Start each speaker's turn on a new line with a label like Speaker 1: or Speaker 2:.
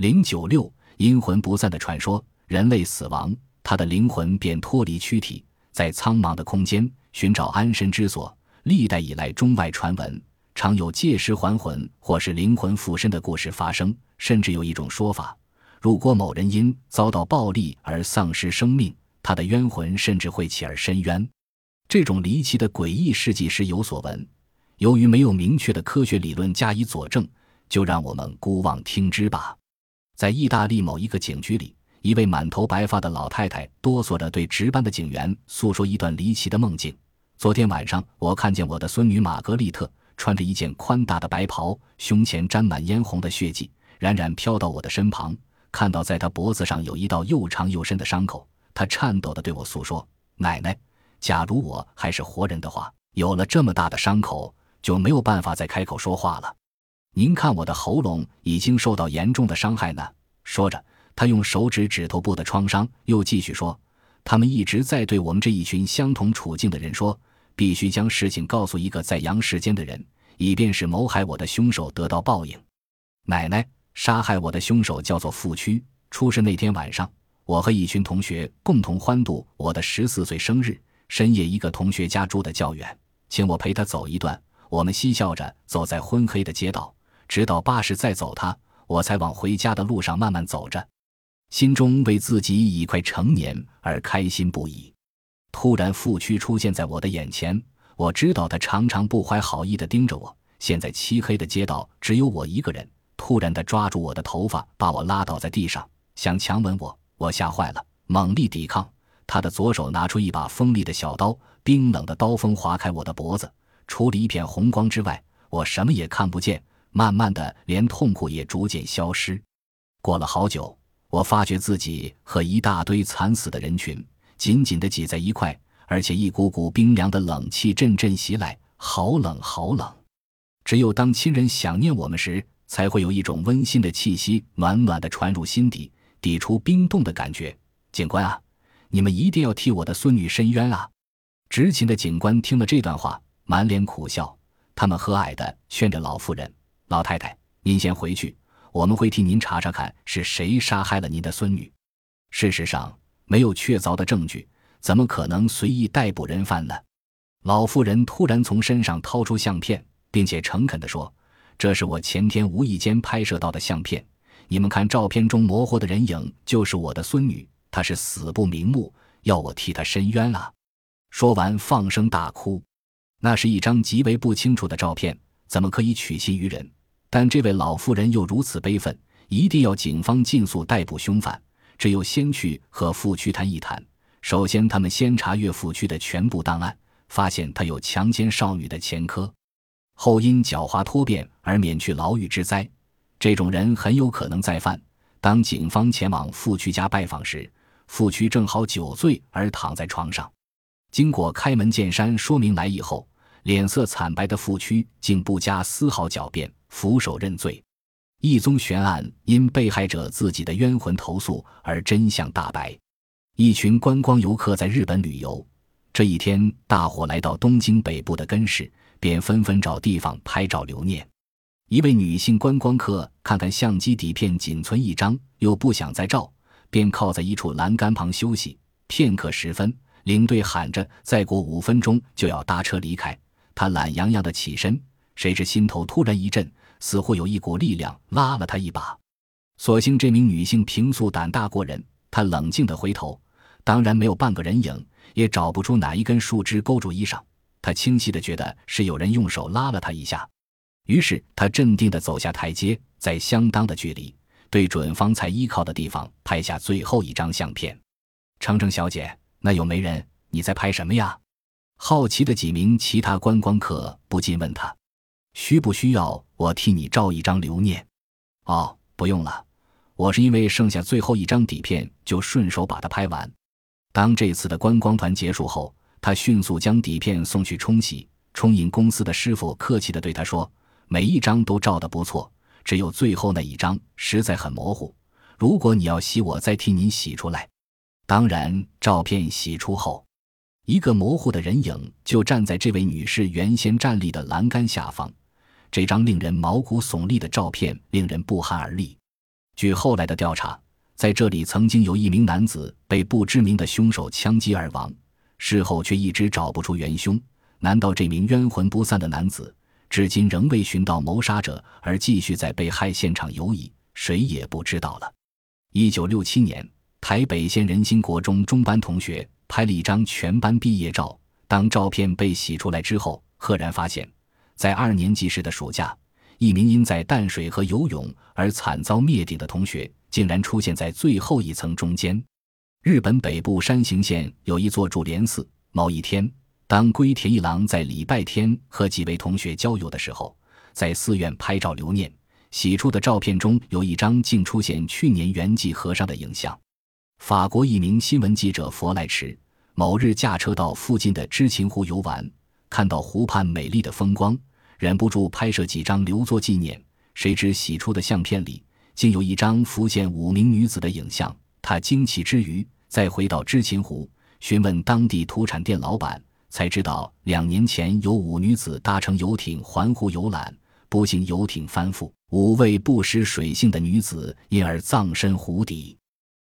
Speaker 1: 零九六阴魂不散的传说：人类死亡，他的灵魂便脱离躯体，在苍茫的空间寻找安身之所。历代以来，中外传闻常有借尸还魂或是灵魂附身的故事发生，甚至有一种说法：如果某人因遭到暴力而丧失生命，他的冤魂甚至会起而申冤。这种离奇的诡异事迹时有所闻。由于没有明确的科学理论加以佐证，就让我们姑妄听之吧。在意大利某一个警局里，一位满头白发的老太太哆嗦着对值班的警员诉说一段离奇的梦境。昨天晚上，我看见我的孙女玛格丽特穿着一件宽大的白袍，胸前沾满嫣红的血迹，冉冉飘到我的身旁。看到在她脖子上有一道又长又深的伤口，她颤抖地对我诉说：“奶奶，假如我还是活人的话，有了这么大的伤口。”就没有办法再开口说话了。您看我的喉咙已经受到严重的伤害呢。说着，他用手指指头部的创伤，又继续说：“他们一直在对我们这一群相同处境的人说，必须将事情告诉一个在阳世间的人，以便使谋害我的凶手得到报应。”奶奶，杀害我的凶手叫做富区。出事那天晚上，我和一群同学共同欢度我的十四岁生日。深夜，一个同学家住的较远，请我陪他走一段。我们嬉笑着走在昏黑的街道，直到巴士再走他，我才往回家的路上慢慢走着，心中为自己已快成年而开心不已。突然，富区出现在我的眼前，我知道他常常不怀好意地盯着我。现在漆黑的街道只有我一个人。突然，他抓住我的头发，把我拉倒在地上，想强吻我。我吓坏了，猛力抵抗。他的左手拿出一把锋利的小刀，冰冷的刀锋划开我的脖子。除了一片红光之外，我什么也看不见。慢慢的，连痛苦也逐渐消失。过了好久，我发觉自己和一大堆惨死的人群紧紧的挤在一块，而且一股股冰凉的冷气阵阵袭来，好冷好冷。只有当亲人想念我们时，才会有一种温馨的气息暖暖的传入心底，抵出冰冻的感觉。警官啊，你们一定要替我的孙女伸冤啊！执勤的警官听了这段话。满脸苦笑，他们和蔼地劝着老妇人：“老太太，您先回去，我们会替您查查看是谁杀害了您的孙女。事实上，没有确凿的证据，怎么可能随意逮捕人犯呢？”老妇人突然从身上掏出相片，并且诚恳地说：“这是我前天无意间拍摄到的相片，你们看，照片中模糊的人影就是我的孙女，她是死不瞑目，要我替她伸冤啊！”说完，放声大哭。那是一张极为不清楚的照片，怎么可以取信于人？但这位老妇人又如此悲愤，一定要警方尽速逮捕凶犯。只有先去和富区谈一谈。首先，他们先查阅富区的全部档案，发现他有强奸少女的前科，后因狡猾脱变而免去牢狱之灾。这种人很有可能再犯。当警方前往富区家拜访时，富区正好酒醉而躺在床上。经过开门见山说明来意后，脸色惨白的富区竟不加丝毫狡辩，俯首认罪。一宗悬案因被害者自己的冤魂投诉而真相大白。一群观光游客在日本旅游，这一天大伙来到东京北部的根室，便纷纷找地方拍照留念。一位女性观光客看看相机底片仅存一张，又不想再照，便靠在一处栏杆旁休息。片刻时分。领队喊着：“再过五分钟就要搭车离开。”他懒洋洋的起身，谁知心头突然一震，似乎有一股力量拉了他一把。所幸这名女性平素胆大过人，她冷静的回头，当然没有半个人影，也找不出哪一根树枝勾住衣裳。她清晰的觉得是有人用手拉了她一下，于是她镇定的走下台阶，在相当的距离，对准方才依靠的地方拍下最后一张相片。程程小姐。那有媒人？你在拍什么呀？好奇的几名其他观光客不禁问他：“需不需要我替你照一张留念？”“哦，不用了，我是因为剩下最后一张底片，就顺手把它拍完。”当这次的观光团结束后，他迅速将底片送去冲洗。冲印公司的师傅客气地对他说：“每一张都照得不错，只有最后那一张实在很模糊。如果你要洗，我再替您洗出来。”当然，照片洗出后，一个模糊的人影就站在这位女士原先站立的栏杆下方。这张令人毛骨悚立的照片令人不寒而栗。据后来的调查，在这里曾经有一名男子被不知名的凶手枪击而亡，事后却一直找不出元凶。难道这名冤魂不散的男子至今仍未寻到谋杀者，而继续在被害现场游弋？谁也不知道了。一九六七年，台北县仁心国中中班同学拍了一张全班毕业照。当照片被洗出来之后，赫然发现，在二年级时的暑假，一名因在淡水河游泳而惨遭灭顶的同学，竟然出现在最后一层中间。日本北部山形县有一座筑莲寺。某一天，当龟田一郎在礼拜天和几位同学郊游的时候，在寺院拍照留念。洗出的照片中有一张竟出现去年圆寂和尚的影像。法国一名新闻记者佛莱池某日驾车到附近的知情湖游玩，看到湖畔美丽的风光，忍不住拍摄几张留作纪念。谁知洗出的相片里竟有一张浮现五名女子的影像。他惊奇之余，再回到知情湖询问当地土产店老板，才知道两年前有五女子搭乘游艇环湖游览，不幸游艇翻覆。五位不识水性的女子因而葬身湖底。